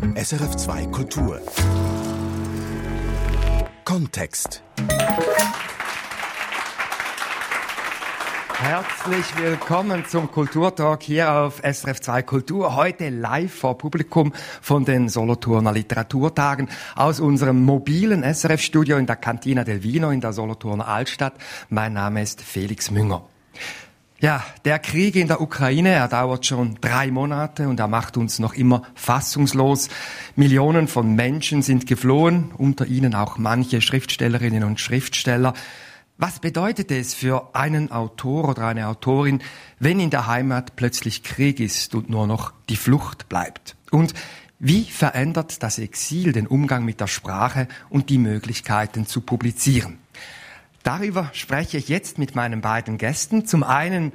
SRF 2 Kultur. Kontext. Herzlich willkommen zum Kulturtalk hier auf SRF 2 Kultur. Heute live vor Publikum von den Solothurner Literaturtagen aus unserem mobilen SRF-Studio in der Cantina del Vino in der Solothurner Altstadt. Mein Name ist Felix Münger. Ja, der Krieg in der Ukraine, er dauert schon drei Monate und er macht uns noch immer fassungslos. Millionen von Menschen sind geflohen, unter ihnen auch manche Schriftstellerinnen und Schriftsteller. Was bedeutet es für einen Autor oder eine Autorin, wenn in der Heimat plötzlich Krieg ist und nur noch die Flucht bleibt? Und wie verändert das Exil den Umgang mit der Sprache und die Möglichkeiten zu publizieren? Darüber spreche ich jetzt mit meinen beiden Gästen. Zum einen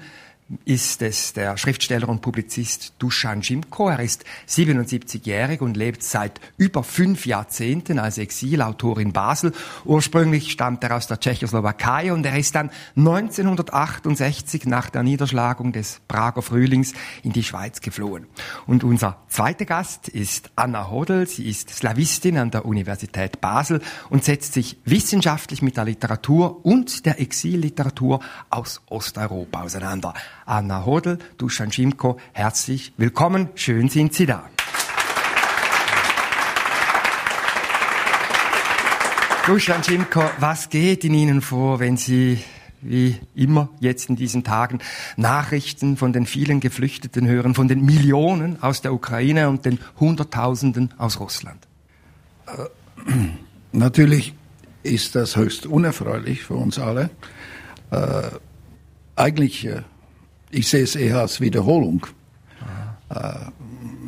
ist es der Schriftsteller und Publizist Dusan Jimko. Er ist 77-jährig und lebt seit über fünf Jahrzehnten als Exilautor in Basel. Ursprünglich stammt er aus der Tschechoslowakei und er ist dann 1968 nach der Niederschlagung des Prager Frühlings in die Schweiz geflohen. Und unser zweiter Gast ist Anna Hodel. Sie ist Slawistin an der Universität Basel und setzt sich wissenschaftlich mit der Literatur und der Exilliteratur aus Osteuropa auseinander. Anna Hodel, Dusan Schimko, herzlich willkommen. Schön sind Sie da. Dusan Schimko, was geht in Ihnen vor, wenn Sie wie immer jetzt in diesen Tagen Nachrichten von den vielen Geflüchteten hören, von den Millionen aus der Ukraine und den Hunderttausenden aus Russland? Äh, natürlich ist das höchst unerfreulich für uns alle. Äh, eigentlich äh, ich sehe es eher als Wiederholung. Äh,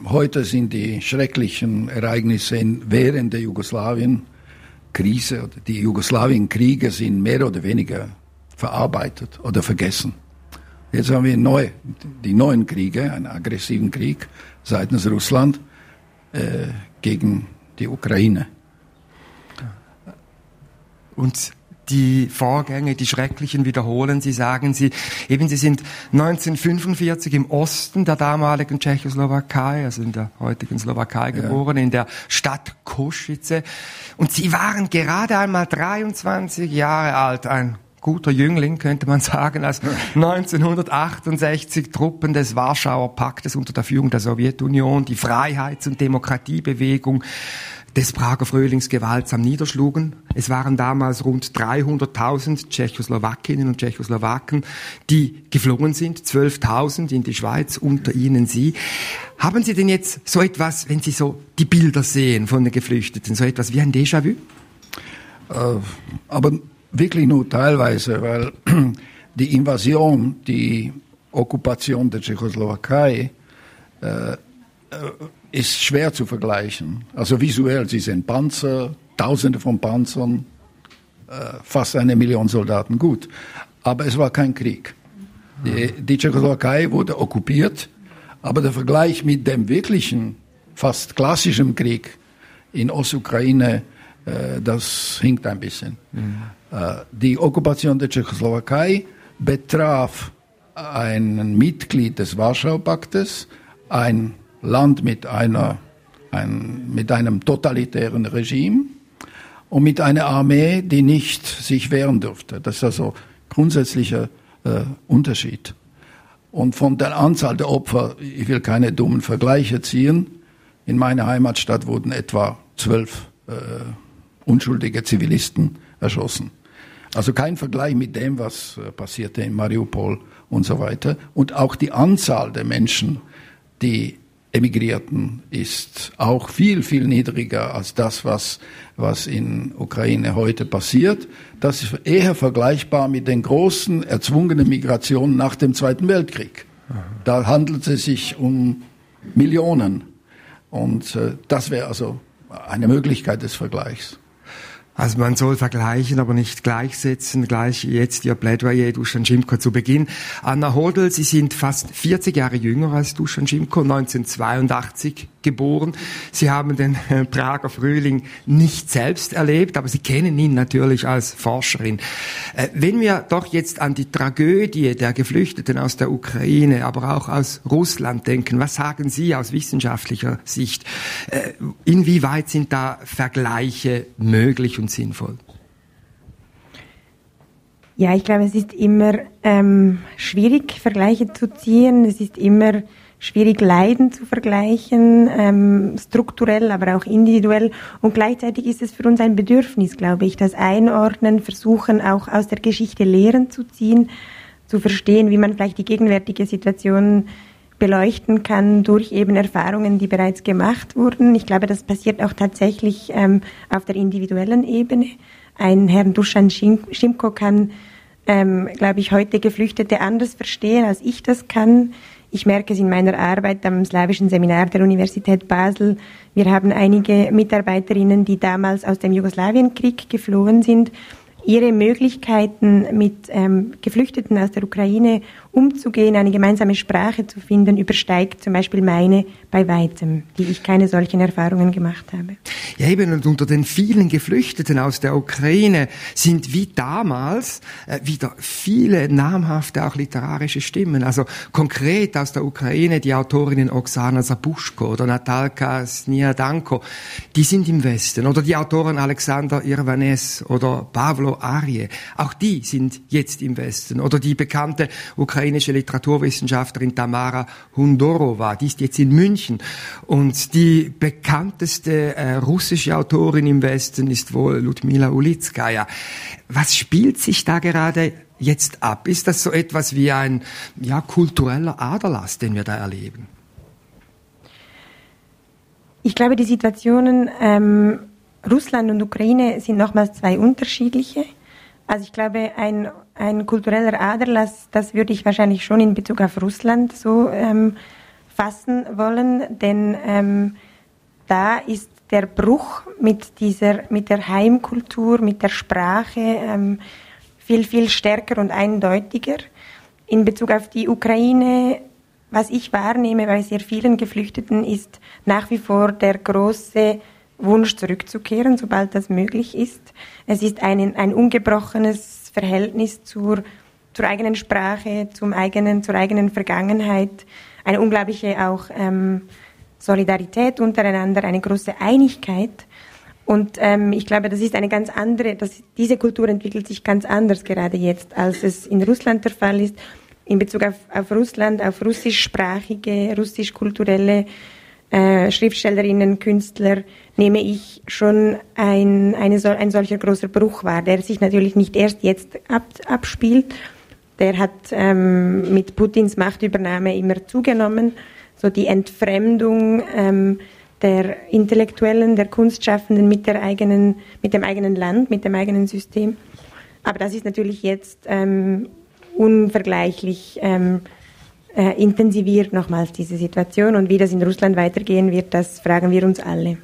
heute sind die schrecklichen Ereignisse während der Jugoslawien-Krise die Jugoslawien-Kriege sind mehr oder weniger verarbeitet oder vergessen. Jetzt haben wir neu, die neuen Kriege, einen aggressiven Krieg seitens Russland äh, gegen die Ukraine. Und die Vorgänge, die schrecklichen wiederholen. Sie sagen sie, eben sie sind 1945 im Osten der damaligen Tschechoslowakei, also in der heutigen Slowakei geboren, ja. in der Stadt Košice. Und sie waren gerade einmal 23 Jahre alt, ein guter Jüngling, könnte man sagen, als 1968 Truppen des Warschauer Paktes unter der Führung der Sowjetunion die Freiheits- und Demokratiebewegung des Prager Frühlings gewaltsam niederschlugen. Es waren damals rund 300.000 Tschechoslowakinnen und Tschechoslowaken, die geflohen sind, 12.000 in die Schweiz, unter ihnen Sie. Haben Sie denn jetzt so etwas, wenn Sie so die Bilder sehen von den Geflüchteten, so etwas wie ein Déjà-vu? Äh, aber wirklich nur teilweise, weil die Invasion, die Okkupation der Tschechoslowakei äh, äh ist schwer zu vergleichen. Also visuell, sie sind Panzer, Tausende von Panzern, äh, fast eine Million Soldaten, gut. Aber es war kein Krieg. Die, die Tschechoslowakei wurde okkupiert, aber der Vergleich mit dem wirklichen, fast klassischen Krieg in Ostukraine, äh, das hinkt ein bisschen. Mhm. Äh, die Okkupation der Tschechoslowakei betraf ein Mitglied des Warschau-Paktes, ein Land mit, einer, ein, mit einem totalitären Regime und mit einer Armee, die nicht sich wehren durfte. Das ist also grundsätzlicher äh, Unterschied. Und von der Anzahl der Opfer, ich will keine dummen Vergleiche ziehen, in meiner Heimatstadt wurden etwa zwölf äh, unschuldige Zivilisten erschossen. Also kein Vergleich mit dem, was äh, passierte in Mariupol und so weiter. Und auch die Anzahl der Menschen, die Emigrierten ist auch viel, viel niedriger als das, was, was in Ukraine heute passiert. Das ist eher vergleichbar mit den großen erzwungenen Migrationen nach dem Zweiten Weltkrieg. Da handelt es sich um Millionen. Und äh, das wäre also eine Möglichkeit des Vergleichs. Also man soll vergleichen, aber nicht gleichsetzen. Gleich jetzt Ihr Plädoyer, Dusan Schimko, zu Beginn. Anna Hodel, Sie sind fast 40 Jahre jünger als Dusan Schimko, 1982 geboren. Sie haben den äh, Prager Frühling nicht selbst erlebt, aber Sie kennen ihn natürlich als Forscherin. Äh, wenn wir doch jetzt an die Tragödie der Geflüchteten aus der Ukraine, aber auch aus Russland denken, was sagen Sie aus wissenschaftlicher Sicht? Äh, inwieweit sind da Vergleiche möglich und sinnvoll? Ja, ich glaube, es ist immer ähm, schwierig, Vergleiche zu ziehen. Es ist immer schwierig, Leiden zu vergleichen, ähm, strukturell, aber auch individuell. Und gleichzeitig ist es für uns ein Bedürfnis, glaube ich, das Einordnen, versuchen auch aus der Geschichte Lehren zu ziehen, zu verstehen, wie man vielleicht die gegenwärtige Situation beleuchten kann durch eben Erfahrungen, die bereits gemacht wurden. Ich glaube, das passiert auch tatsächlich ähm, auf der individuellen Ebene. Ein Herrn Dusan Schimko kann, ähm, glaube ich, heute Geflüchtete anders verstehen, als ich das kann. Ich merke es in meiner Arbeit am slawischen Seminar der Universität Basel. Wir haben einige Mitarbeiterinnen, die damals aus dem Jugoslawienkrieg geflohen sind ihre Möglichkeiten, mit ähm, Geflüchteten aus der Ukraine umzugehen, eine gemeinsame Sprache zu finden, übersteigt zum Beispiel meine bei weitem, die ich keine solchen Erfahrungen gemacht habe. Ja, eben, und unter den vielen Geflüchteten aus der Ukraine sind wie damals äh, wieder viele namhafte, auch literarische Stimmen. Also konkret aus der Ukraine die Autorinnen Oksana Sabuschko oder Natalka Sniadanko, die sind im Westen. Oder die Autoren Alexander Irvanes oder Pavlo Arie. Auch die sind jetzt im Westen. Oder die bekannte ukrainische Literaturwissenschaftlerin Tamara Hundorova, die ist jetzt in München. Und die bekannteste äh, russische Autorin im Westen ist wohl Ludmila Ulitskaya. Was spielt sich da gerade jetzt ab? Ist das so etwas wie ein ja, kultureller Aderlass, den wir da erleben? Ich glaube, die Situationen ähm, Russland und Ukraine sind nochmals zwei unterschiedliche. Also ich glaube, ein, ein kultureller Aderlass, das würde ich wahrscheinlich schon in Bezug auf Russland so ähm, fassen wollen, denn ähm, da ist der Bruch mit dieser, mit der Heimkultur, mit der Sprache ähm, viel, viel stärker und eindeutiger. In Bezug auf die Ukraine, was ich wahrnehme bei sehr vielen Geflüchteten, ist nach wie vor der große Wunsch zurückzukehren, sobald das möglich ist. Es ist ein, ein ungebrochenes Verhältnis zur, zur eigenen Sprache, zum eigenen, zur eigenen Vergangenheit, eine unglaubliche auch ähm, Solidarität untereinander, eine große Einigkeit. Und ähm, ich glaube, das ist eine ganz andere, das, diese Kultur entwickelt sich ganz anders gerade jetzt, als es in Russland der Fall ist. In Bezug auf, auf Russland, auf russischsprachige, russisch-kulturelle äh, Schriftstellerinnen, Künstler, nehme ich schon ein, eine, ein solcher großer Bruch wahr, der sich natürlich nicht erst jetzt ab, abspielt. Der hat ähm, mit Putins Machtübernahme immer zugenommen. So die Entfremdung ähm, der Intellektuellen, der Kunstschaffenden mit, der eigenen, mit dem eigenen Land, mit dem eigenen System. Aber das ist natürlich jetzt ähm, unvergleichlich ähm, äh, intensiviert nochmals diese Situation. Und wie das in Russland weitergehen wird, das fragen wir uns alle.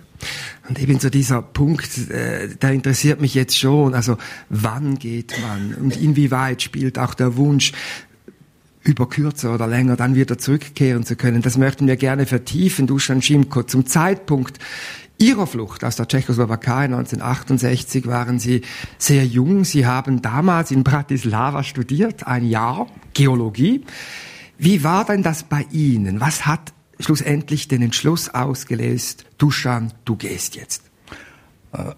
Und eben so dieser Punkt, äh, der interessiert mich jetzt schon. Also wann geht man und inwieweit spielt auch der Wunsch, über kürzer oder länger dann wieder zurückkehren zu können. Das möchten wir gerne vertiefen, Dusan Schimko. Zum Zeitpunkt Ihrer Flucht aus der Tschechoslowakei 1968 waren Sie sehr jung. Sie haben damals in Bratislava studiert, ein Jahr Geologie. Wie war denn das bei Ihnen? Was hat schlussendlich den Entschluss ausgelöst, Duschan, du gehst jetzt? Äh,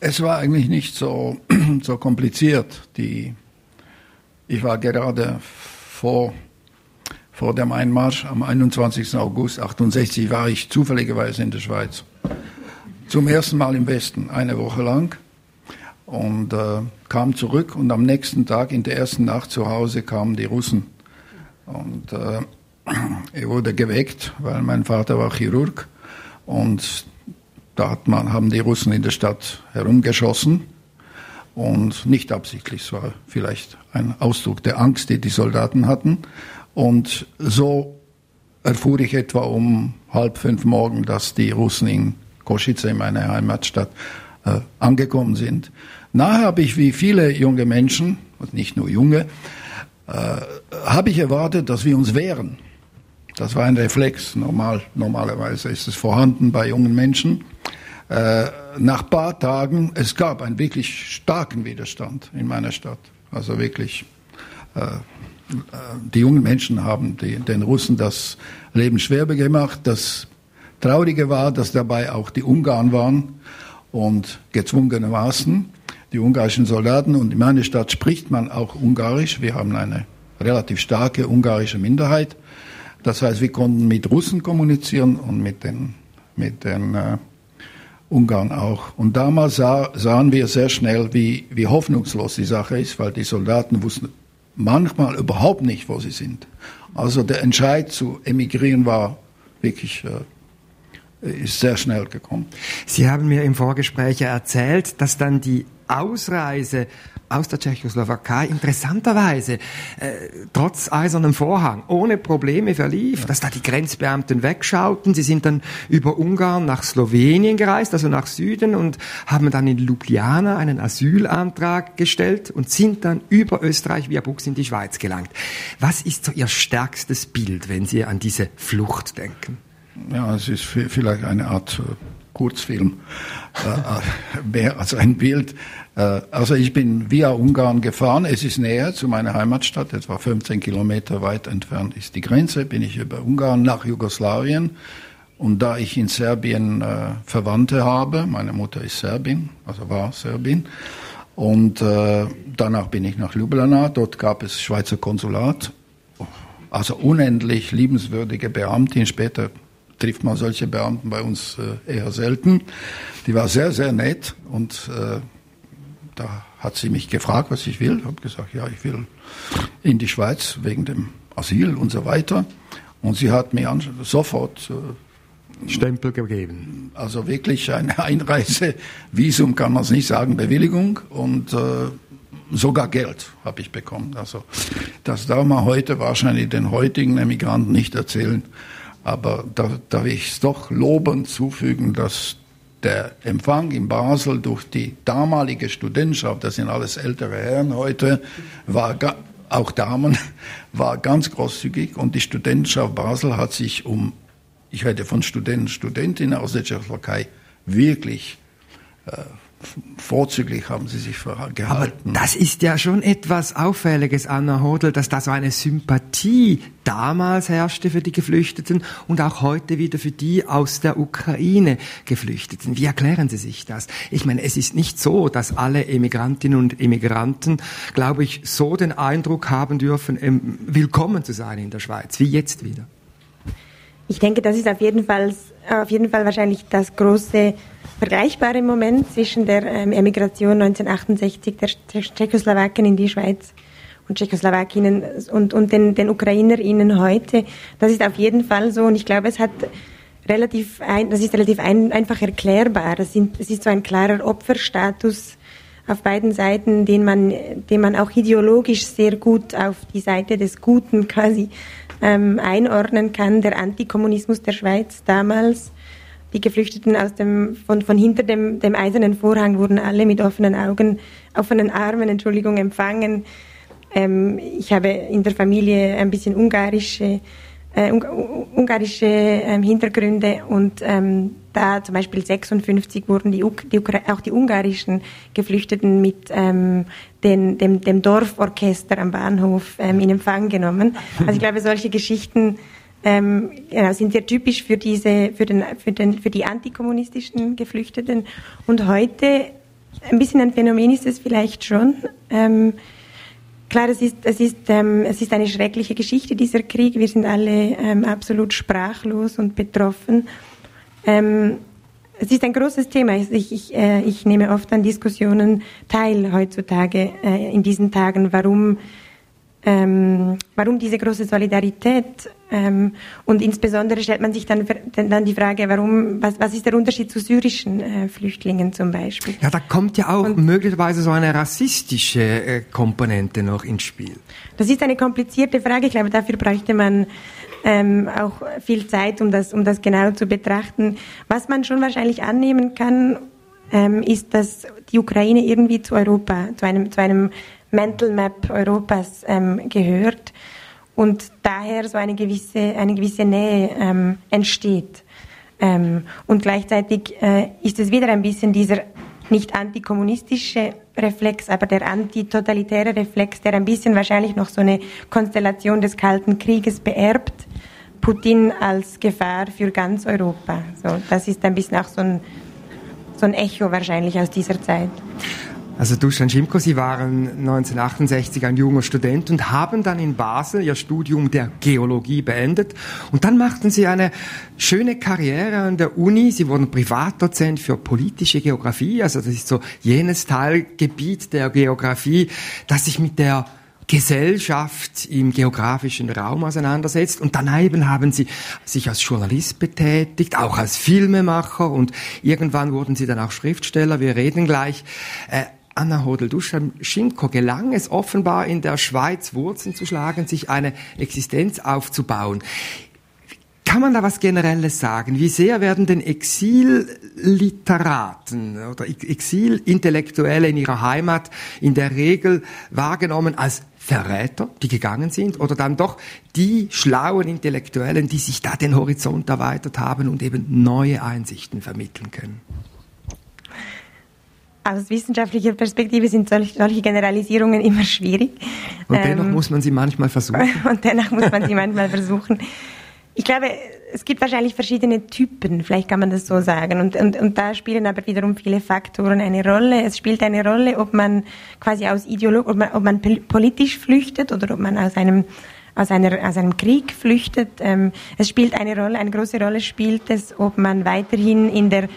es war eigentlich nicht so, so kompliziert. Die, ich war gerade vor, vor dem Einmarsch am 21. August 68 war ich zufälligerweise in der Schweiz. Zum ersten Mal im Westen, eine Woche lang. Und äh, kam zurück und am nächsten Tag, in der ersten Nacht zu Hause, kamen die Russen und äh, er wurde geweckt, weil mein Vater war Chirurg. Und da hat man, haben die Russen in der Stadt herumgeschossen. Und nicht absichtlich, es war vielleicht ein Ausdruck der Angst, die die Soldaten hatten. Und so erfuhr ich etwa um halb fünf morgen, dass die Russen in Kosice, in meiner Heimatstadt, äh, angekommen sind. Nachher habe ich wie viele junge Menschen, und nicht nur junge, habe ich erwartet, dass wir uns wehren, Das war ein Reflex. Normal, normalerweise ist es vorhanden bei jungen Menschen. Äh, nach ein paar Tagen, es gab einen wirklich starken Widerstand in meiner Stadt. Also wirklich, äh, äh die jungen Menschen haben den Russen das Leben schwer gemacht. Das Traurige war, dass dabei auch die Ungarn waren und gezwungenermaßen die ungarischen Soldaten. Und in meiner Stadt spricht man auch Ungarisch. Wir haben eine relativ starke ungarische Minderheit. Das heißt, wir konnten mit Russen kommunizieren und mit den, mit den äh, Ungarn auch. Und damals sah, sahen wir sehr schnell, wie, wie hoffnungslos die Sache ist, weil die Soldaten wussten manchmal überhaupt nicht, wo sie sind. Also der Entscheid zu emigrieren war wirklich äh, ist sehr schnell gekommen. Sie haben mir im Vorgespräch erzählt, dass dann die Ausreise aus der Tschechoslowakei interessanterweise äh, trotz eisernem Vorhang ohne Probleme verlief, dass da die Grenzbeamten wegschauten. Sie sind dann über Ungarn nach Slowenien gereist, also nach Süden und haben dann in Ljubljana einen Asylantrag gestellt und sind dann über Österreich via Bux in die Schweiz gelangt. Was ist so Ihr stärkstes Bild, wenn Sie an diese Flucht denken? Ja, es ist vielleicht eine Art Kurzfilm, äh, mehr als ein Bild. Äh, also ich bin via Ungarn gefahren. Es ist näher zu meiner Heimatstadt, etwa 15 Kilometer weit entfernt ist die Grenze. Bin ich über Ungarn nach Jugoslawien. Und da ich in Serbien äh, Verwandte habe, meine Mutter ist Serbin, also war Serbin, und äh, danach bin ich nach Ljubljana. Dort gab es Schweizer Konsulat, also unendlich liebenswürdige Beamtin. Später trifft man solche Beamten bei uns äh, eher selten. Die war sehr, sehr nett und äh, da hat sie mich gefragt, was ich will. Ich habe gesagt, ja, ich will in die Schweiz wegen dem Asyl und so weiter. Und sie hat mir sofort äh, Stempel gegeben. Also wirklich ein Einreisevisum kann man es nicht sagen, Bewilligung und äh, sogar Geld habe ich bekommen. Also das darf man heute wahrscheinlich den heutigen Emigranten nicht erzählen. Aber da darf ich es doch lobend zufügen, dass der Empfang in Basel durch die damalige Studentschaft, das sind alles ältere Herren heute, war auch Damen, war ganz großzügig. Und die Studentschaft Basel hat sich um, ich rede von Studenten, Studentinnen aus der Tschechoslowakei, wirklich äh, vorzüglich haben sie sich gehalten. Aber das ist ja schon etwas Auffälliges, Anna Hodel, dass da so eine Sympathie damals herrschte für die Geflüchteten und auch heute wieder für die aus der Ukraine Geflüchteten. Wie erklären Sie sich das? Ich meine, es ist nicht so, dass alle Emigrantinnen und Emigranten, glaube ich, so den Eindruck haben dürfen, ähm, willkommen zu sein in der Schweiz, wie jetzt wieder. Ich denke, das ist auf jeden Fall, auf jeden Fall wahrscheinlich das große vergleichbare Moment zwischen der ähm, Emigration 1968 der Tschechoslawaken in die Schweiz und Tschechoslowakinnen und, und den, den Ukrainerinnen heute. Das ist auf jeden Fall so und ich glaube, es hat relativ ein, das ist relativ ein, einfach erklärbar. Das, sind, das ist so ein klarer Opferstatus auf beiden Seiten, den man, den man auch ideologisch sehr gut auf die Seite des Guten quasi ähm, einordnen kann. Der Antikommunismus der Schweiz damals die Geflüchteten aus dem, von, von hinter dem, dem eisernen Vorhang wurden alle mit offenen Augen, offenen Armen, Entschuldigung, empfangen. Ähm, ich habe in der Familie ein bisschen ungarische, äh, ungarische ähm, Hintergründe und ähm, da zum Beispiel 56 wurden die, die auch die ungarischen Geflüchteten mit ähm, den, dem, dem Dorforchester am Bahnhof ähm, in Empfang genommen. Also ich glaube, solche Geschichten ähm, genau, sind sehr typisch für diese, für den, für den, für die antikommunistischen Geflüchteten. Und heute ein bisschen ein Phänomen ist es vielleicht schon. Ähm, klar, es ist, es ist, ähm, es ist eine schreckliche Geschichte dieser Krieg. Wir sind alle ähm, absolut sprachlos und betroffen. Ähm, es ist ein großes Thema. Ich, ich, äh, ich nehme oft an Diskussionen teil heutzutage äh, in diesen Tagen, warum ähm, warum diese große Solidarität ähm, und insbesondere stellt man sich dann, dann die Frage, warum, was, was ist der Unterschied zu syrischen äh, Flüchtlingen zum Beispiel? Ja, da kommt ja auch und, möglicherweise so eine rassistische äh, Komponente noch ins Spiel. Das ist eine komplizierte Frage. Ich glaube, dafür bräuchte man ähm, auch viel Zeit, um das, um das genau zu betrachten. Was man schon wahrscheinlich annehmen kann, ähm, ist, dass die Ukraine irgendwie zu Europa, zu einem, zu einem Mental Map Europas ähm, gehört. und daher so eine gewisse, eine gewisse Nähe ähm, entsteht. Ähm, und gleichzeitig äh, ist es wieder ein bisschen dieser nicht antikommunistische Reflex, aber der antitotalitäre Reflex, der ein bisschen wahrscheinlich noch so eine Konstellation des Kalten Krieges beerbt. Putin als Gefahr für ganz Europa. So, das ist ein bisschen auch so ein, so ein Echo wahrscheinlich aus dieser Zeit. Also Dusan Schimko, Sie waren 1968 ein junger Student und haben dann in Basel Ihr Studium der Geologie beendet. Und dann machten Sie eine schöne Karriere an der Uni. Sie wurden Privatdozent für politische Geografie. Also das ist so jenes Teilgebiet der Geografie, das sich mit der Gesellschaft im geografischen Raum auseinandersetzt. Und daneben haben sie sich als Journalist betätigt, auch als Filmemacher und irgendwann wurden sie dann auch Schriftsteller. Wir reden gleich. Anna Hodel-Duschenko gelang es offenbar in der Schweiz Wurzeln zu schlagen, sich eine Existenz aufzubauen. Kann man da was Generelles sagen? Wie sehr werden denn Exilliteraten oder Exilintellektuelle in ihrer Heimat in der Regel wahrgenommen als Verräter, die gegangen sind, oder dann doch die schlauen Intellektuellen, die sich da den Horizont erweitert haben und eben neue Einsichten vermitteln können? Aus wissenschaftlicher Perspektive sind solche, Generalisierungen immer schwierig. Und dennoch ähm, muss man sie manchmal versuchen. Und dennoch muss man sie manchmal versuchen. Ich glaube, es gibt wahrscheinlich verschiedene Typen, vielleicht kann man das so sagen. Und, und, und da spielen aber wiederum viele Faktoren eine Rolle. Es spielt eine Rolle, ob man quasi aus Ideolog, ob man, ob man politisch flüchtet oder ob man aus einem aus, einer, aus einem Krieg flüchtet. Ähm, es spielt eine Rolle, eine große Rolle spielt es, ob man weiterhin in der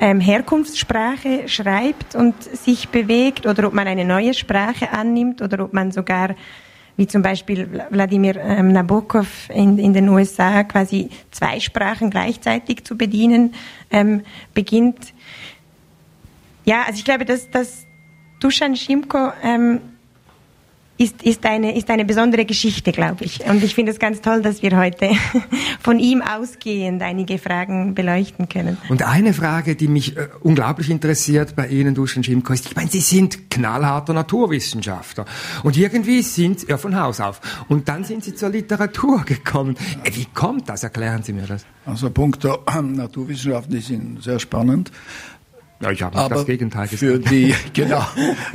ähm, Herkunftssprache schreibt und sich bewegt oder ob man eine neue Sprache annimmt oder ob man sogar wie zum Beispiel Wladimir ähm, Nabokov in, in den USA quasi zwei Sprachen gleichzeitig zu bedienen ähm, beginnt. Ja, also ich glaube, dass, dass Dusan Schimko ähm, ist, ist, eine, ist eine besondere Geschichte, glaube ich. Und ich finde es ganz toll, dass wir heute von ihm ausgehend einige Fragen beleuchten können. Und eine Frage, die mich äh, unglaublich interessiert bei Ihnen, Duschen Schimko, ist, ich meine, Sie sind knallharter Naturwissenschaftler. Und irgendwie sind Sie ja, von Haus auf. Und dann sind Sie zur Literatur gekommen. Äh, wie kommt das? Erklären Sie mir das. Also Punkte Naturwissenschaften, die sind sehr spannend. Ja, ich habe Aber das Gegenteil gesagt. Für die, genau.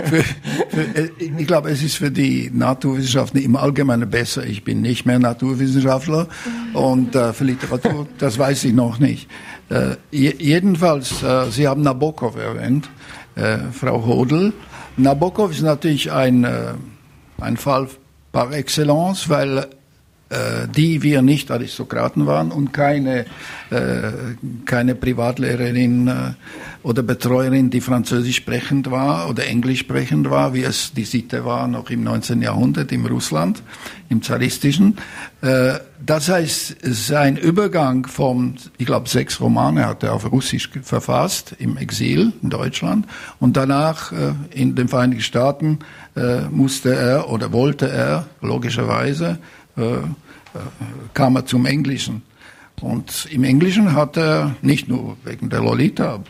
Für, für, äh, ich glaube, es ist für die Naturwissenschaften im Allgemeinen besser. Ich bin nicht mehr Naturwissenschaftler und äh, für Literatur, das weiß ich noch nicht. Äh, jedenfalls, äh, Sie haben Nabokov erwähnt, äh, Frau Hodel. Nabokov ist natürlich ein, äh, ein Fall par excellence, weil die wir nicht Aristokraten waren und keine, äh, keine Privatlehrerin äh, oder Betreuerin, die Französisch sprechend war oder Englisch sprechend war, wie es die Sitte war noch im 19. Jahrhundert im Russland, im zaristischen. Das heißt, sein Übergang vom, ich glaube, sechs Romane hat er auf Russisch verfasst, im Exil in Deutschland. Und danach in den Vereinigten Staaten musste er oder wollte er logischerweise kam er zum Englischen. Und im Englischen hat er nicht nur wegen der Lolita,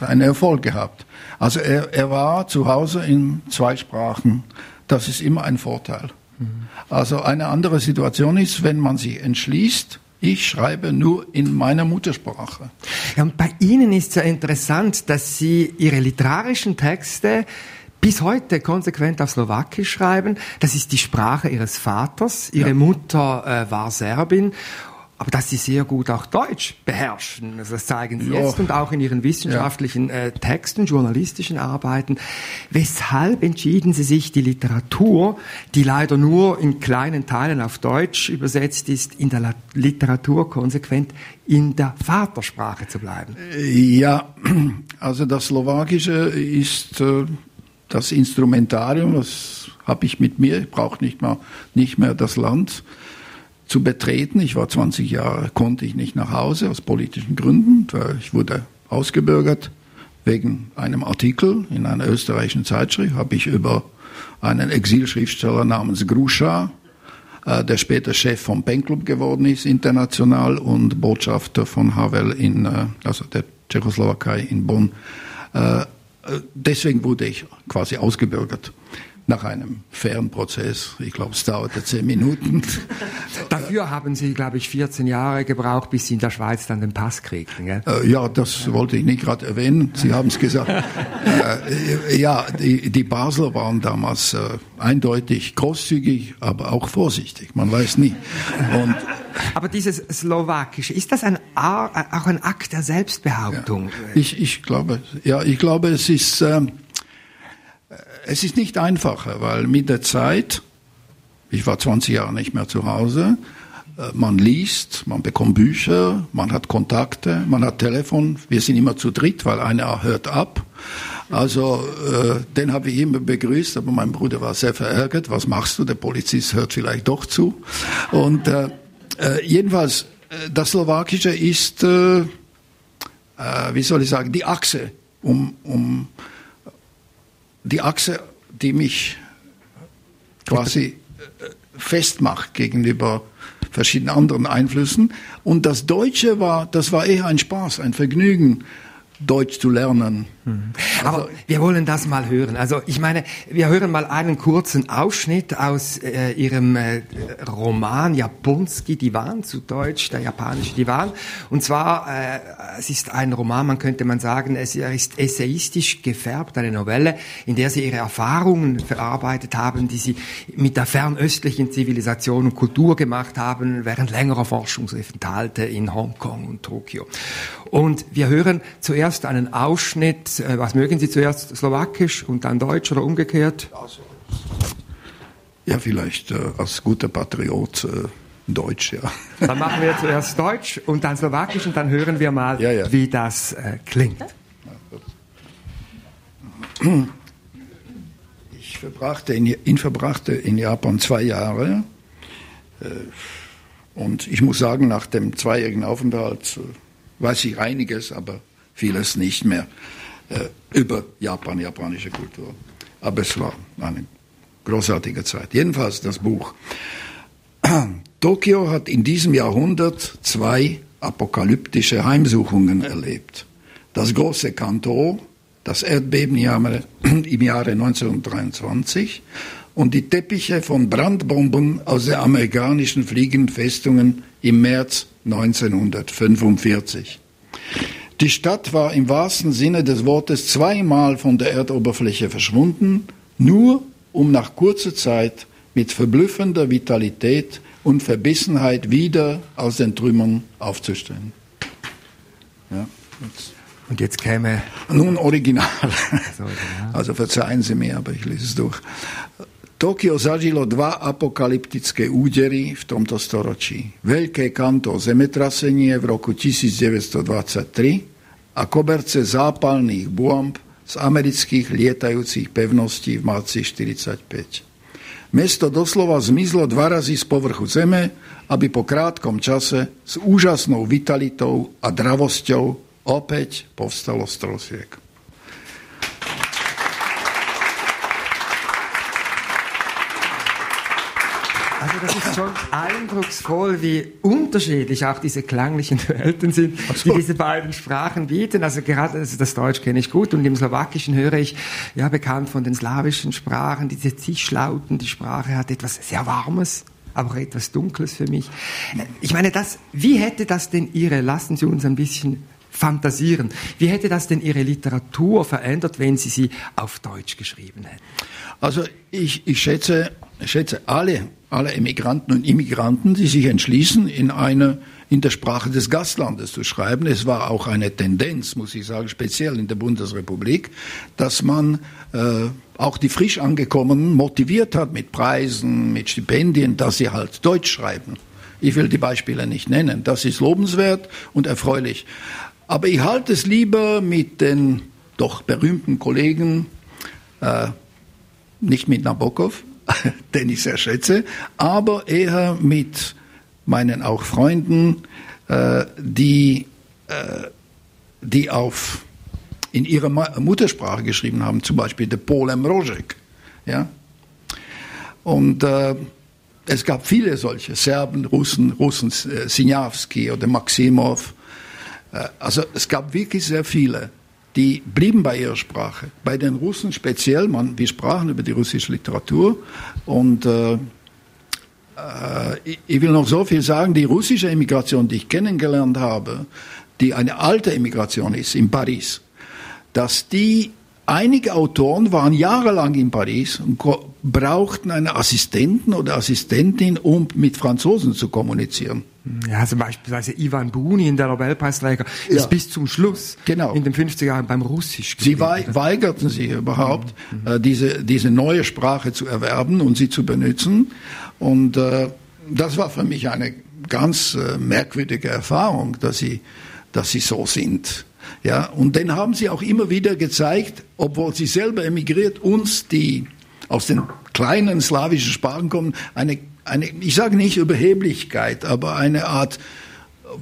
einen Erfolg gehabt. Also er, er war zu Hause in zwei Sprachen. Das ist immer ein Vorteil. Mhm. Also eine andere Situation ist, wenn man sich entschließt, ich schreibe nur in meiner Muttersprache. Ja, und bei Ihnen ist es ja interessant, dass Sie Ihre literarischen Texte bis heute konsequent auf Slowakisch schreiben. Das ist die Sprache ihres Vaters. Ihre ja. Mutter äh, war Serbin. Aber dass sie sehr gut auch Deutsch beherrschen, also das zeigen sie ja. jetzt und auch in ihren wissenschaftlichen ja. äh, Texten, journalistischen Arbeiten. Weshalb entschieden sie sich, die Literatur, die leider nur in kleinen Teilen auf Deutsch übersetzt ist, in der Literatur konsequent in der Vatersprache zu bleiben? Ja, also das Slowakische ist äh, das Instrumentarium, das habe ich mit mir, ich brauche nicht mehr, nicht mehr das Land zu betreten. Ich war 20 Jahre, konnte ich nicht nach Hause aus politischen Gründen. Ich wurde ausgebürgert wegen einem Artikel in einer österreichischen Zeitschrift, habe ich über einen Exilschriftsteller namens Gruscha, äh, der später Chef vom Pen geworden ist, international und Botschafter von Havel in, äh, also der Tschechoslowakei in Bonn, äh, deswegen wurde ich quasi ausgebürgert. Nach einem fairen Prozess. Ich glaube, es dauerte zehn Minuten. Dafür haben Sie, glaube ich, 14 Jahre gebraucht, bis Sie in der Schweiz dann den Pass kriegten. Gell? Äh, ja, das wollte ich nicht gerade erwähnen. Sie haben es gesagt. äh, ja, die, die Basler waren damals äh, eindeutig großzügig, aber auch vorsichtig. Man weiß nie. Und aber dieses Slowakische, ist das ein, auch ein Akt der Selbstbehauptung? Ja, ich, ich glaube, ja, ich glaube, es ist, äh, es ist nicht einfacher, weil mit der Zeit, ich war 20 Jahre nicht mehr zu Hause, äh, man liest, man bekommt Bücher, man hat Kontakte, man hat Telefon. Wir sind immer zu dritt, weil einer hört ab. Also äh, den habe ich immer begrüßt, aber mein Bruder war sehr verärgert. Was machst du? Der Polizist hört vielleicht doch zu. Und äh, äh, jedenfalls, äh, das Slowakische ist, äh, wie soll ich sagen, die Achse, um, um die Achse, die mich quasi äh, festmacht gegenüber verschiedenen anderen Einflüssen. Und das Deutsche war, das war eher ein Spaß, ein Vergnügen. Deutsch zu lernen. Mhm. Aber also, wir wollen das mal hören. Also ich meine, wir hören mal einen kurzen Ausschnitt aus äh, Ihrem äh, Roman Japonski Divan, zu Deutsch der japanische Divan. Und zwar, äh, es ist ein Roman, man könnte man sagen, es ist essayistisch gefärbt, eine Novelle, in der Sie Ihre Erfahrungen verarbeitet haben, die Sie mit der fernöstlichen Zivilisation und Kultur gemacht haben, während längerer Forschungsaufenthalte in Hongkong und Tokio. Und wir hören zuerst einen Ausschnitt, äh, was mögen Sie zuerst, Slowakisch und dann Deutsch oder umgekehrt? Ja, vielleicht äh, als guter Patriot äh, Deutsch, ja. Dann machen wir zuerst Deutsch und dann Slowakisch und dann hören wir mal, ja, ja. wie das äh, klingt. Ich verbrachte in, in, verbrachte in Japan zwei Jahre. Äh, und ich muss sagen, nach dem zweijährigen Aufenthalt äh, weiß ich einiges, aber vieles nicht mehr äh, über Japan, japanische Kultur. Aber es war eine großartige Zeit. Jedenfalls das Buch. Tokio hat in diesem Jahrhundert zwei apokalyptische Heimsuchungen erlebt. Das große Kanto, das Erdbeben im Jahre, im Jahre 1923 und die Teppiche von Brandbomben aus den amerikanischen Fliegenfestungen im März 1945. Die Stadt war im wahrsten Sinne des Wortes zweimal von der Erdoberfläche verschwunden, nur um nach kurzer Zeit mit verblüffender Vitalität und Verbissenheit wieder aus den Trümmern aufzustehen. Ja, jetzt. Und jetzt käme. Nun original. Also verzeihen Sie mir, aber ich lese es durch. Tokio zažilo dva apokalyptické údery v tomto storočí. Veľké kanto zemetrasenie v roku 1923 a koberce zápalných bomb z amerických lietajúcich pevností v marci 1945. Mesto doslova zmizlo dva razy z povrchu zeme, aby po krátkom čase s úžasnou vitalitou a dravosťou opäť povstalo z trosiek. Also das ist schon eindrucksvoll, wie unterschiedlich auch diese klanglichen Welten sind, die diese beiden Sprachen bieten. Also gerade also das Deutsch kenne ich gut und im Slowakischen höre ich ja bekannt von den slawischen Sprachen, diese Zischlauten. Die Sprache hat etwas sehr Warmes, aber auch etwas Dunkles für mich. Ich meine, das, wie hätte das denn Ihre, lassen Sie uns ein bisschen fantasieren, wie hätte das denn Ihre Literatur verändert, wenn Sie sie auf Deutsch geschrieben hätten? Also ich, ich schätze, ich schätze alle alle Emigranten und Immigranten, die sich entschließen, in eine in der Sprache des Gastlandes zu schreiben. Es war auch eine Tendenz, muss ich sagen, speziell in der Bundesrepublik, dass man äh, auch die frisch angekommenen motiviert hat mit Preisen, mit Stipendien, dass sie halt Deutsch schreiben. Ich will die Beispiele nicht nennen. Das ist lobenswert und erfreulich. Aber ich halte es lieber mit den doch berühmten Kollegen, äh, nicht mit Nabokov, den ich sehr schätze, aber eher mit meinen auch Freunden, äh, die, äh, die auf in ihrer Muttersprache geschrieben haben, zum Beispiel der Paul Mrožek. Ja? Und äh, es gab viele solche, Serben, Russen, Russen, äh, Sinjavski oder Maximov. Äh, also es gab wirklich sehr viele. Die blieben bei ihrer Sprache. Bei den Russen speziell, man, wir sprachen über die russische Literatur und äh, äh, ich will noch so viel sagen, die russische Emigration, die ich kennengelernt habe, die eine alte Emigration ist in Paris, dass die einige Autoren waren jahrelang in Paris und brauchten einen Assistenten oder Assistentin, um mit Franzosen zu kommunizieren. Ja, also beispielsweise Ivan Bunin, der Nobelpreisträger, ja. ist bis zum Schluss genau. in den 50er Jahren beim Russisch Sie weigerten sich überhaupt, mhm. äh, diese, diese neue Sprache zu erwerben und sie zu benutzen. Und äh, das war für mich eine ganz äh, merkwürdige Erfahrung, dass sie, dass sie so sind. Ja, und dann haben sie auch immer wieder gezeigt, obwohl sie selber emigriert, uns, die aus den kleinen slawischen Sprachen kommen, eine, eine ich sage nicht Überheblichkeit, aber eine Art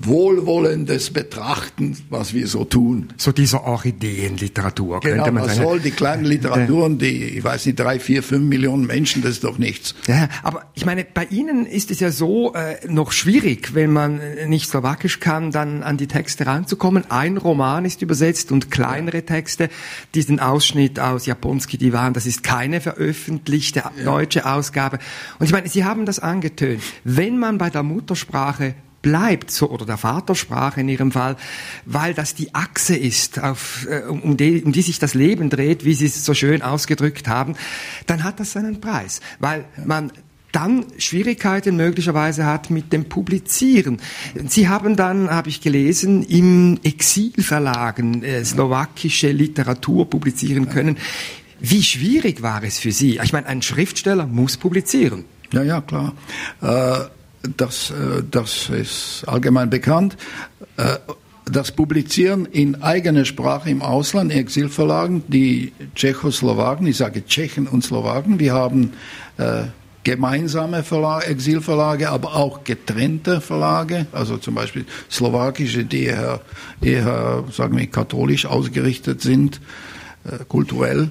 wohlwollendes Betrachten, was wir so tun. So dieser Orchideenliteratur, genau, könnte man sagen. soll die kleinen Literaturen, die, ich weiß nicht, drei, vier, fünf Millionen Menschen, das ist doch nichts. Ja, aber ich meine, bei Ihnen ist es ja so äh, noch schwierig, wenn man nicht Slowakisch kann, dann an die Texte ranzukommen. Ein Roman ist übersetzt und kleinere Texte, diesen Ausschnitt aus Japonski Divan, das ist keine veröffentlichte ja. deutsche Ausgabe. Und ich meine, Sie haben das angetönt. Wenn man bei der Muttersprache bleibt, so, oder der Vatersprache in ihrem Fall, weil das die Achse ist, auf, äh, um, die, um die sich das Leben dreht, wie Sie es so schön ausgedrückt haben, dann hat das seinen Preis, weil man dann Schwierigkeiten möglicherweise hat mit dem Publizieren. Sie haben dann, habe ich gelesen, im Exilverlagen äh, slowakische Literatur publizieren können. Wie schwierig war es für Sie? Ich meine, ein Schriftsteller muss publizieren. Ja, ja, klar. Äh das, äh, das ist allgemein bekannt. Äh, das Publizieren in eigener Sprache im Ausland, Exilverlagen, die Tschechoslowaken, ich sage Tschechen und Slowaken, wir haben äh, gemeinsame Verlage, Exilverlage, aber auch getrennte Verlage, also zum Beispiel slowakische, die eher, eher sagen wir, katholisch ausgerichtet sind, kulturell.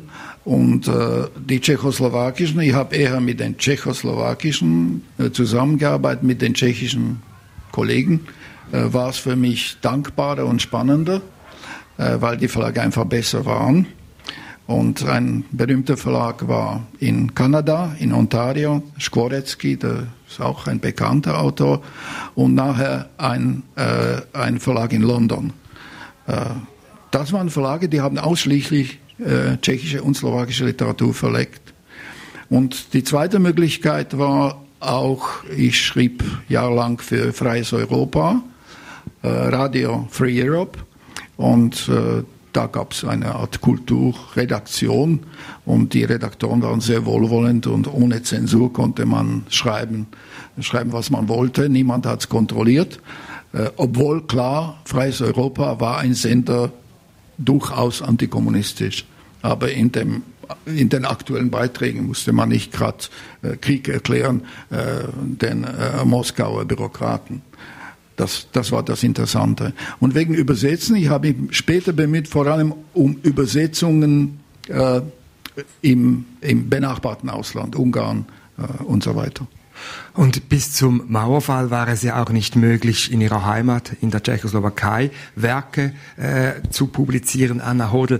Und äh, die tschechoslowakischen, ich habe eher mit den tschechoslowakischen äh, zusammengearbeitet, mit den tschechischen Kollegen, äh, war es für mich dankbarer und spannender, äh, weil die Verlage einfach besser waren. Und ein berühmter Verlag war in Kanada, in Ontario, Skworecki, der ist auch ein bekannter Autor, und nachher ein, äh, ein Verlag in London. Das waren Verlage, die haben ausschließlich äh, tschechische und slowakische Literatur verlegt. Und die zweite Möglichkeit war auch, ich schrieb jahrelang für Freies Europa, äh, Radio Free Europe und äh, da gab es eine Art Kulturredaktion und die Redaktoren waren sehr wohlwollend und ohne Zensur konnte man schreiben, schreiben was man wollte. Niemand hat es kontrolliert. Äh, obwohl klar, Freies Europa war ein Sender durchaus antikommunistisch. Aber in, dem, in den aktuellen Beiträgen musste man nicht gerade äh, Krieg erklären äh, den äh, Moskauer Bürokraten. Das, das war das Interessante. Und wegen Übersetzen, ich habe mich später bemüht, vor allem um Übersetzungen äh, im, im benachbarten Ausland, Ungarn äh, und so weiter. Und bis zum Mauerfall war es ja auch nicht möglich, in ihrer Heimat, in der Tschechoslowakei, Werke äh, zu publizieren. Anna Hodel,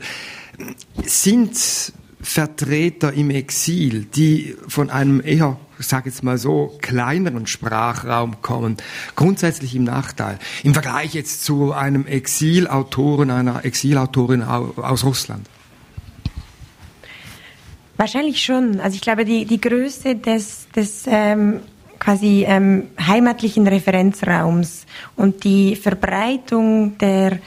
sind Vertreter im Exil, die von einem eher, ich sage jetzt mal so, kleineren Sprachraum kommen, grundsätzlich im Nachteil. Im Vergleich jetzt zu einem Exilautoren, einer Exilautorin aus Russland. Wahrscheinlich schon. Also ich glaube, die, die Größe des, des ähm, quasi ähm, heimatlichen Referenzraums und die Verbreitung der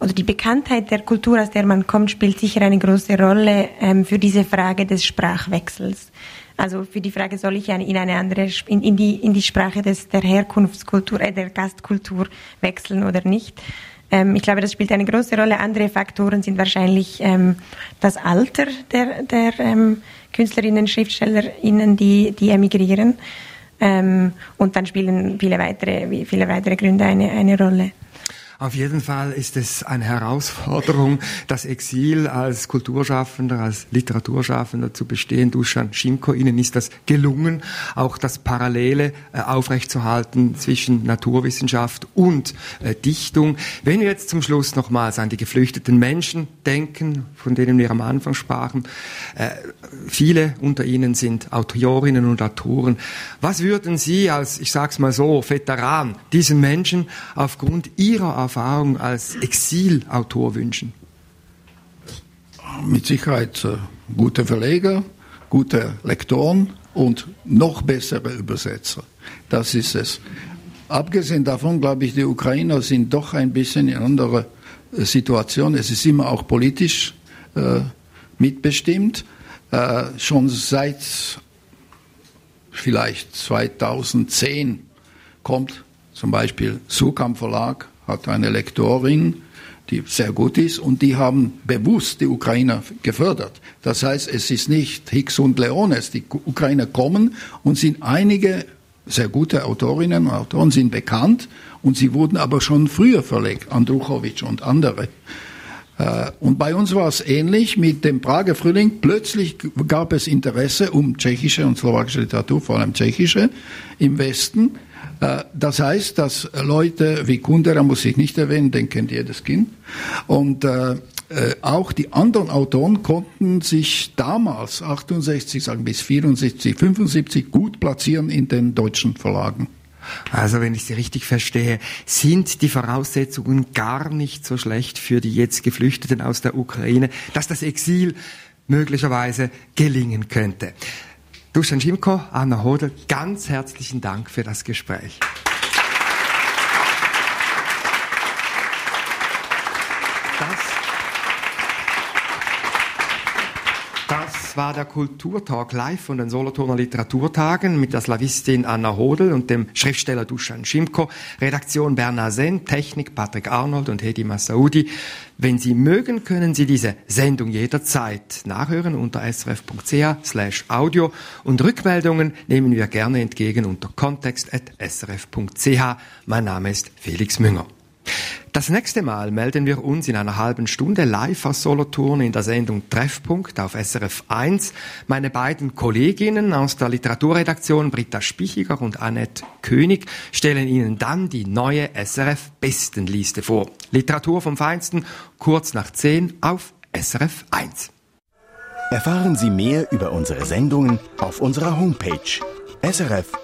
oder die Bekanntheit der Kultur, aus der man kommt, spielt sicher eine große Rolle ähm, für diese Frage des Sprachwechsels. Also für die Frage, soll ich in eine andere, in, in die, in die Sprache des, der Herkunftskultur, äh, der Gastkultur wechseln oder nicht. Ähm, ich glaube, das spielt eine große Rolle. Andere Faktoren sind wahrscheinlich ähm, das Alter der, der ähm, Künstlerinnen, Schriftstellerinnen, die, die emigrieren. Ähm, und dann spielen viele weitere, viele weitere Gründe eine, eine Rolle. Auf jeden Fall ist es eine Herausforderung, das Exil als Kulturschaffender, als Literaturschaffender zu bestehen. Dusan Schimko, Ihnen ist das gelungen, auch das Parallele äh, aufrechtzuerhalten zwischen Naturwissenschaft und äh, Dichtung. Wenn wir jetzt zum Schluss nochmals an die geflüchteten Menschen denken, von denen wir am Anfang sprachen, äh, viele unter ihnen sind Autorinnen und Autoren. Was würden Sie als, ich sag's mal so, Veteran diesen Menschen aufgrund ihrer Erfahrung als Exilautor wünschen? Mit Sicherheit äh, gute Verleger, gute Lektoren und noch bessere Übersetzer. Das ist es. Abgesehen davon, glaube ich, die Ukrainer sind doch ein bisschen in anderer äh, Situation. Es ist immer auch politisch äh, mitbestimmt. Äh, schon seit vielleicht 2010 kommt zum Beispiel Sukam Verlag hat eine Lektorin, die sehr gut ist, und die haben bewusst die Ukrainer gefördert. Das heißt, es ist nicht Hicks und Leones. Die Ukrainer kommen und sind einige sehr gute Autorinnen und Autoren sind bekannt und sie wurden aber schon früher verlegt, Andruchowitsch und andere. Äh, und bei uns war es ähnlich mit dem Prager Frühling. Plötzlich gab es Interesse um tschechische und slowakische Literatur, vor allem tschechische, im Westen. Äh, das heißt, dass Leute wie Kundera, muss ich nicht erwähnen, den kennt jedes Kind, und äh, äh, auch die anderen Autoren konnten sich damals, 68, sagen bis 74, 75, gut platzieren in den deutschen Verlagen. Also wenn ich Sie richtig verstehe, sind die Voraussetzungen gar nicht so schlecht für die jetzt Geflüchteten aus der Ukraine, dass das Exil möglicherweise gelingen könnte. Dusan Schimko, Anna Hodel, ganz herzlichen Dank für das Gespräch. Das war der Kulturtalk live von den Solothurner Literaturtagen mit der Slawistin Anna Hodel und dem Schriftsteller Dusan Schimko, Redaktion Bernhard Sen, Technik Patrick Arnold und Hedi Massaudi. Wenn Sie mögen, können Sie diese Sendung jederzeit nachhören unter srf.ch slash audio und Rückmeldungen nehmen wir gerne entgegen unter kontext.srf.ch. Mein Name ist Felix Münger. Das nächste Mal melden wir uns in einer halben Stunde live aus Solothurn in der Sendung Treffpunkt auf SRF 1. Meine beiden Kolleginnen aus der Literaturredaktion Britta Spichiger und Annette König stellen Ihnen dann die neue SRF Bestenliste vor. Literatur vom Feinsten, kurz nach 10 auf SRF 1. Erfahren Sie mehr über unsere Sendungen auf unserer Homepage srf.ch-kultur.